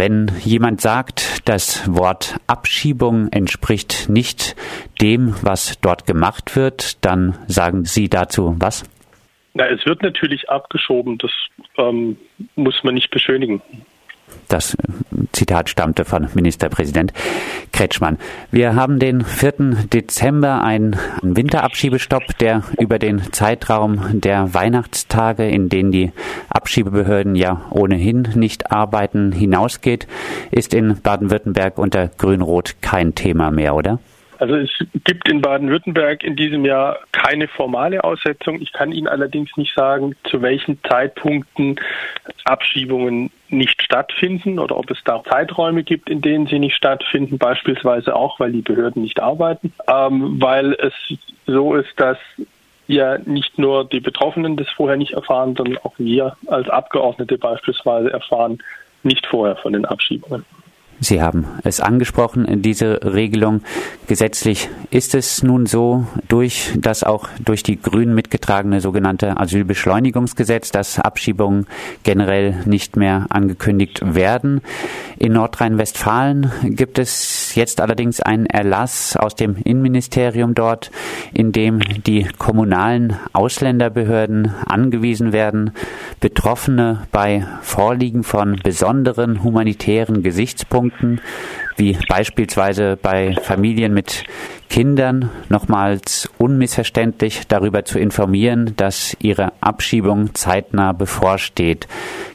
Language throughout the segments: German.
wenn jemand sagt, das Wort Abschiebung entspricht nicht dem, was dort gemacht wird, dann sagen Sie dazu was? Na, es wird natürlich abgeschoben, das ähm, muss man nicht beschönigen. Das Zitat stammte von Ministerpräsident Kretschmann. Wir haben den 4. Dezember, einen Winterabschiebestopp, der über den Zeitraum der Weihnachtstage, in denen die Abschiebebehörden ja ohnehin nicht arbeiten, hinausgeht, ist in Baden-Württemberg unter Grün-Rot kein Thema mehr, oder? Also es gibt in Baden-Württemberg in diesem Jahr keine formale Aussetzung. Ich kann Ihnen allerdings nicht sagen, zu welchen Zeitpunkten Abschiebungen nicht stattfinden oder ob es da Zeiträume gibt, in denen sie nicht stattfinden, beispielsweise auch, weil die Behörden nicht arbeiten, ähm, weil es so ist, dass ja nicht nur die Betroffenen das vorher nicht erfahren, sondern auch wir als Abgeordnete beispielsweise erfahren nicht vorher von den Abschiebungen. Sie haben es angesprochen, diese Regelung. Gesetzlich ist es nun so, durch das auch durch die Grünen mitgetragene sogenannte Asylbeschleunigungsgesetz, dass Abschiebungen generell nicht mehr angekündigt werden. In Nordrhein-Westfalen gibt es jetzt allerdings einen Erlass aus dem Innenministerium dort, in dem die kommunalen Ausländerbehörden angewiesen werden, Betroffene bei Vorliegen von besonderen humanitären Gesichtspunkten, wie beispielsweise bei Familien mit Kindern nochmals unmissverständlich darüber zu informieren, dass ihre Abschiebung zeitnah bevorsteht.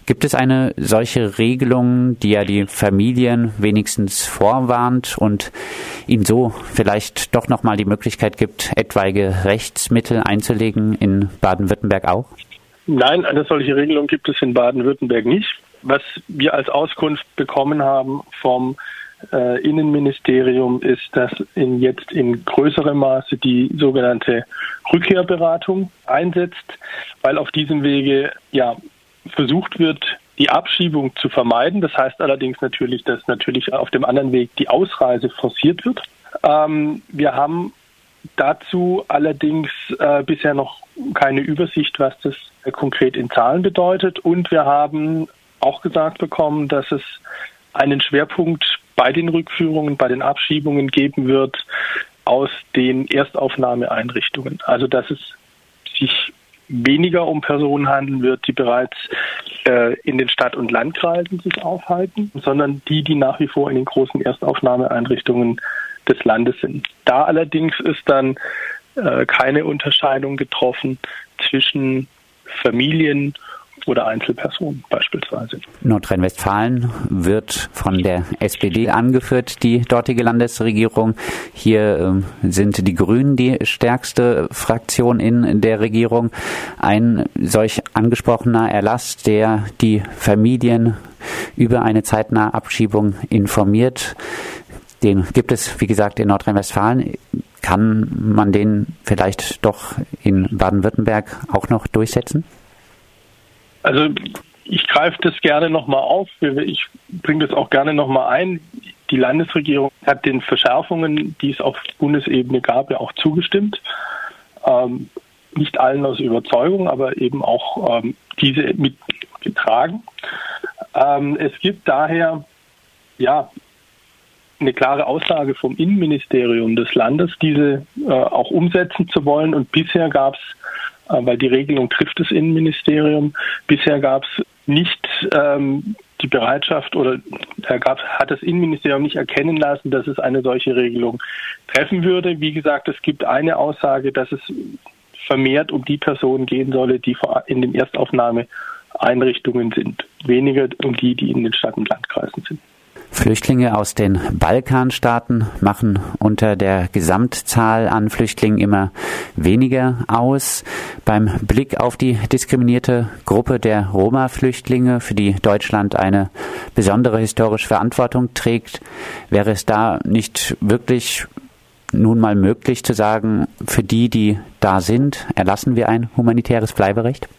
Gibt es eine solche Regelung, die ja die Familien wenigstens vorwarnt und ihnen so vielleicht doch nochmal die Möglichkeit gibt, etwaige Rechtsmittel einzulegen in Baden-Württemberg auch? Nein, eine solche Regelung gibt es in Baden-Württemberg nicht. Was wir als Auskunft bekommen haben vom äh, Innenministerium ist, dass in jetzt in größerem Maße die sogenannte Rückkehrberatung einsetzt, weil auf diesem Wege ja versucht wird, die Abschiebung zu vermeiden. Das heißt allerdings natürlich, dass natürlich auf dem anderen Weg die Ausreise forciert wird. Ähm, wir haben dazu allerdings äh, bisher noch keine Übersicht, was das konkret in Zahlen bedeutet. Und wir haben auch gesagt bekommen, dass es einen Schwerpunkt bei den Rückführungen, bei den Abschiebungen geben wird aus den Erstaufnahmeeinrichtungen. Also dass es sich weniger um Personen handeln wird, die bereits äh, in den Stadt- und Landkreisen sich aufhalten, sondern die, die nach wie vor in den großen Erstaufnahmeeinrichtungen des Landes sind. Da allerdings ist dann äh, keine Unterscheidung getroffen zwischen Familien oder Einzelpersonen beispielsweise. Nordrhein-Westfalen wird von der SPD angeführt, die dortige Landesregierung. Hier äh, sind die Grünen die stärkste Fraktion in der Regierung. Ein solch angesprochener Erlass, der die Familien über eine zeitnahe Abschiebung informiert. Den gibt es, wie gesagt, in Nordrhein-Westfalen. Kann man den vielleicht doch in Baden-Württemberg auch noch durchsetzen? Also ich greife das gerne nochmal auf. Ich bringe das auch gerne nochmal ein. Die Landesregierung hat den Verschärfungen, die es auf Bundesebene gab, ja auch zugestimmt. Ähm, nicht allen aus Überzeugung, aber eben auch ähm, diese mitgetragen. Ähm, es gibt daher ja eine klare Aussage vom Innenministerium des Landes, diese äh, auch umsetzen zu wollen. Und bisher gab es äh, weil die Regelung trifft das Innenministerium. Bisher gab es nicht ähm, die Bereitschaft oder gab, hat das Innenministerium nicht erkennen lassen, dass es eine solche Regelung treffen würde. Wie gesagt, es gibt eine Aussage, dass es vermehrt um die Personen gehen solle, die in den Erstaufnahmeeinrichtungen sind, weniger um die, die in den Stadt- und Landkreisen sind. Flüchtlinge aus den Balkanstaaten machen unter der Gesamtzahl an Flüchtlingen immer weniger aus. Beim Blick auf die diskriminierte Gruppe der Roma-Flüchtlinge, für die Deutschland eine besondere historische Verantwortung trägt, wäre es da nicht wirklich nun mal möglich zu sagen, für die, die da sind, erlassen wir ein humanitäres Bleiberecht?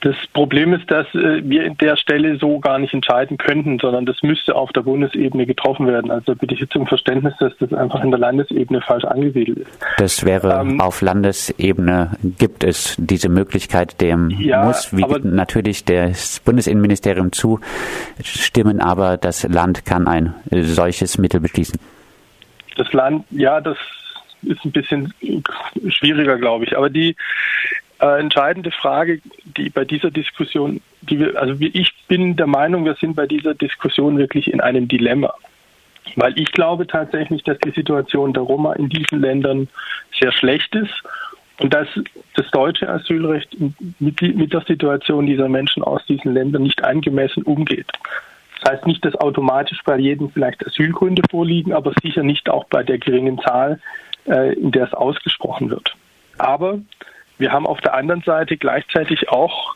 Das Problem ist, dass äh, wir in der Stelle so gar nicht entscheiden könnten, sondern das müsste auf der Bundesebene getroffen werden. Also bitte ich jetzt um Verständnis, dass das einfach in der Landesebene falsch angesiedelt ist. Das wäre ähm, auf Landesebene gibt es diese Möglichkeit, dem ja, muss wie natürlich das Bundesinnenministerium zustimmen, aber das Land kann ein solches Mittel beschließen. Das Land, ja, das ist ein bisschen schwieriger, glaube ich. Aber die äh, entscheidende Frage, die bei dieser Diskussion, die wir, also ich bin der Meinung, wir sind bei dieser Diskussion wirklich in einem Dilemma. Weil ich glaube tatsächlich, dass die Situation der Roma in diesen Ländern sehr schlecht ist und dass das deutsche Asylrecht mit, mit der Situation dieser Menschen aus diesen Ländern nicht angemessen umgeht. Das heißt nicht, dass automatisch bei jedem vielleicht Asylgründe vorliegen, aber sicher nicht auch bei der geringen Zahl, äh, in der es ausgesprochen wird. Aber wir haben auf der anderen Seite gleichzeitig auch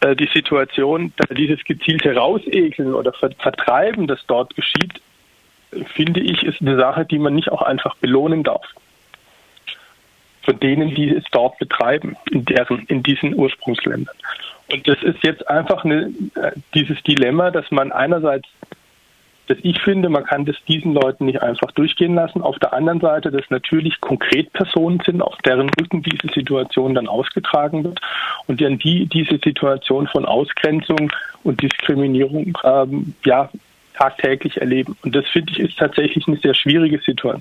äh, die Situation, dieses gezielte Rausekeln oder Vertreiben, das dort geschieht, finde ich, ist eine Sache, die man nicht auch einfach belohnen darf. Von denen, die es dort betreiben, in, deren, in diesen Ursprungsländern. Und das ist jetzt einfach eine, äh, dieses Dilemma, dass man einerseits dass ich finde, man kann das diesen Leuten nicht einfach durchgehen lassen. Auf der anderen Seite, dass natürlich konkret Personen sind, auf deren Rücken diese Situation dann ausgetragen wird und dann die diese Situation von Ausgrenzung und Diskriminierung ähm, ja tagtäglich erleben. Und das finde ich ist tatsächlich eine sehr schwierige Situation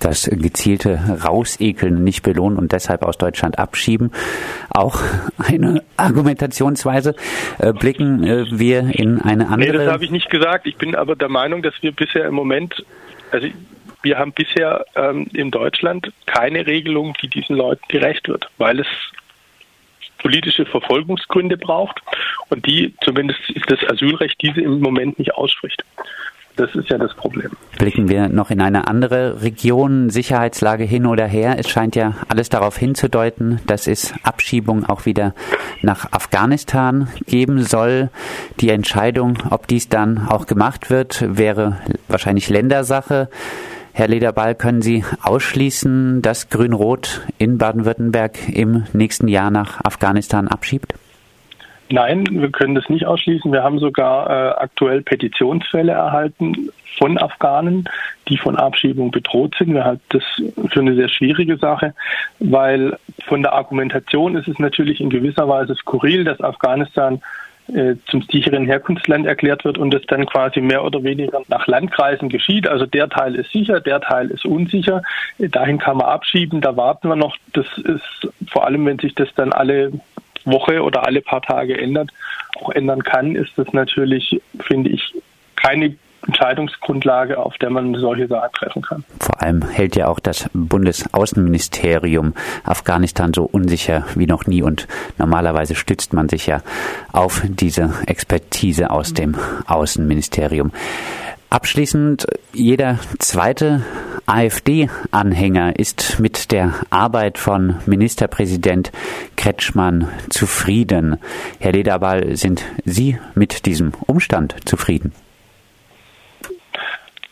das gezielte Rausekeln nicht belohnen und deshalb aus Deutschland abschieben. Auch eine Argumentationsweise. Äh, blicken äh, wir in eine andere. Nee, das habe ich nicht gesagt. Ich bin aber der Meinung, dass wir bisher im Moment, also wir haben bisher ähm, in Deutschland keine Regelung, die diesen Leuten gerecht wird, weil es politische Verfolgungsgründe braucht und die, zumindest ist das Asylrecht, diese im Moment nicht ausspricht. Das ist ja das Problem. Blicken wir noch in eine andere Region, Sicherheitslage hin oder her. Es scheint ja alles darauf hinzudeuten, dass es Abschiebung auch wieder nach Afghanistan geben soll. Die Entscheidung, ob dies dann auch gemacht wird, wäre wahrscheinlich Ländersache. Herr Lederball, können Sie ausschließen, dass Grün-Rot in Baden-Württemberg im nächsten Jahr nach Afghanistan abschiebt? Nein, wir können das nicht ausschließen. Wir haben sogar äh, aktuell Petitionsfälle erhalten von Afghanen, die von Abschiebung bedroht sind. Wir halten das für eine sehr schwierige Sache, weil von der Argumentation ist es natürlich in gewisser Weise skurril, dass Afghanistan äh, zum sicheren Herkunftsland erklärt wird und es dann quasi mehr oder weniger nach Landkreisen geschieht. Also der Teil ist sicher, der Teil ist unsicher. Dahin kann man abschieben, da warten wir noch. Das ist vor allem, wenn sich das dann alle Woche oder alle paar Tage ändert, auch ändern kann, ist das natürlich, finde ich, keine Entscheidungsgrundlage, auf der man solche Sachen treffen kann. Vor allem hält ja auch das Bundesaußenministerium Afghanistan so unsicher wie noch nie und normalerweise stützt man sich ja auf diese Expertise aus dem Außenministerium. Abschließend, jeder zweite AfD-Anhänger ist mit der Arbeit von Ministerpräsident Kretschmann zufrieden. Herr Lederball, sind Sie mit diesem Umstand zufrieden?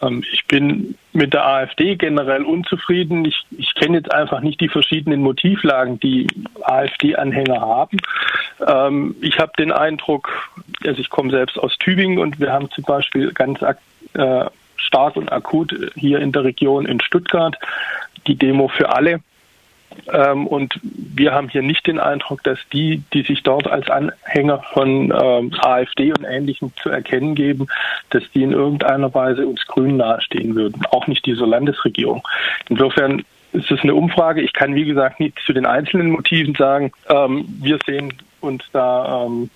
Ähm, ich bin mit der AfD generell unzufrieden. Ich, ich kenne jetzt einfach nicht die verschiedenen Motivlagen, die AfD-Anhänger haben. Ähm, ich habe den Eindruck, also ich komme selbst aus Tübingen und wir haben zum Beispiel ganz äh, stark und akut hier in der Region in Stuttgart die Demo für alle. Ähm, und wir haben hier nicht den Eindruck, dass die, die sich dort als Anhänger von ähm, AfD und Ähnlichem zu erkennen geben, dass die in irgendeiner Weise uns Grünen nahestehen würden. Auch nicht dieser Landesregierung. Insofern ist es eine Umfrage. Ich kann, wie gesagt, nichts zu den einzelnen Motiven sagen. Ähm, wir sehen uns da ähm,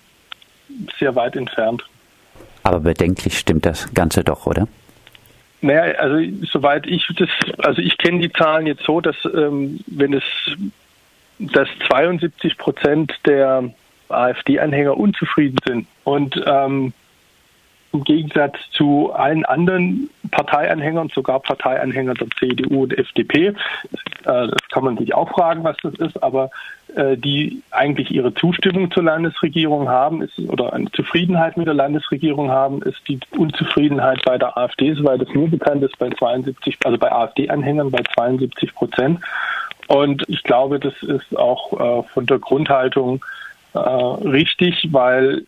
sehr weit entfernt. Aber bedenklich stimmt das Ganze doch, oder? Naja, also soweit ich das, also ich kenne die Zahlen jetzt so, dass ähm, wenn es, dass 72 Prozent der AfD-Anhänger unzufrieden sind. Und ähm, im Gegensatz zu allen anderen Parteianhängern, sogar Parteianhängern der CDU und FDP, äh, das kann man sich auch fragen, was das ist, aber äh, die eigentlich ihre Zustimmung zur Landesregierung haben, ist, oder eine Zufriedenheit mit der Landesregierung haben, ist die Unzufriedenheit bei der AfD, soweit es mir bekannt ist, bei 72, also bei AfD-Anhängern bei 72 Prozent. Und ich glaube, das ist auch äh, von der Grundhaltung richtig, weil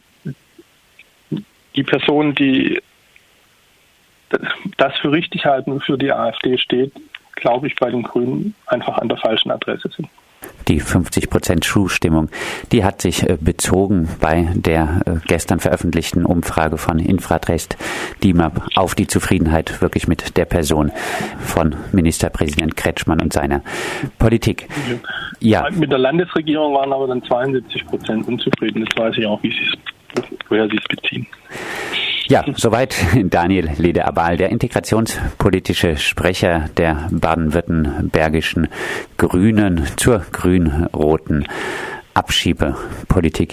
die Personen, die das für richtig halten, für die AfD steht, glaube ich, bei den Grünen einfach an der falschen Adresse sind. Die 50 Prozent Zustimmung, die hat sich äh, bezogen bei der äh, gestern veröffentlichten Umfrage von Infratest DIMAP auf die Zufriedenheit wirklich mit der Person von Ministerpräsident Kretschmann und seiner Politik. Ja. Mit der Landesregierung waren aber dann 72 Prozent unzufrieden. Das weiß ich auch, wie sie woher sie es beziehen. Ja, soweit Daniel Lede-Abal, der integrationspolitische Sprecher der baden-württembergischen Grünen zur grün-roten Abschiebepolitik.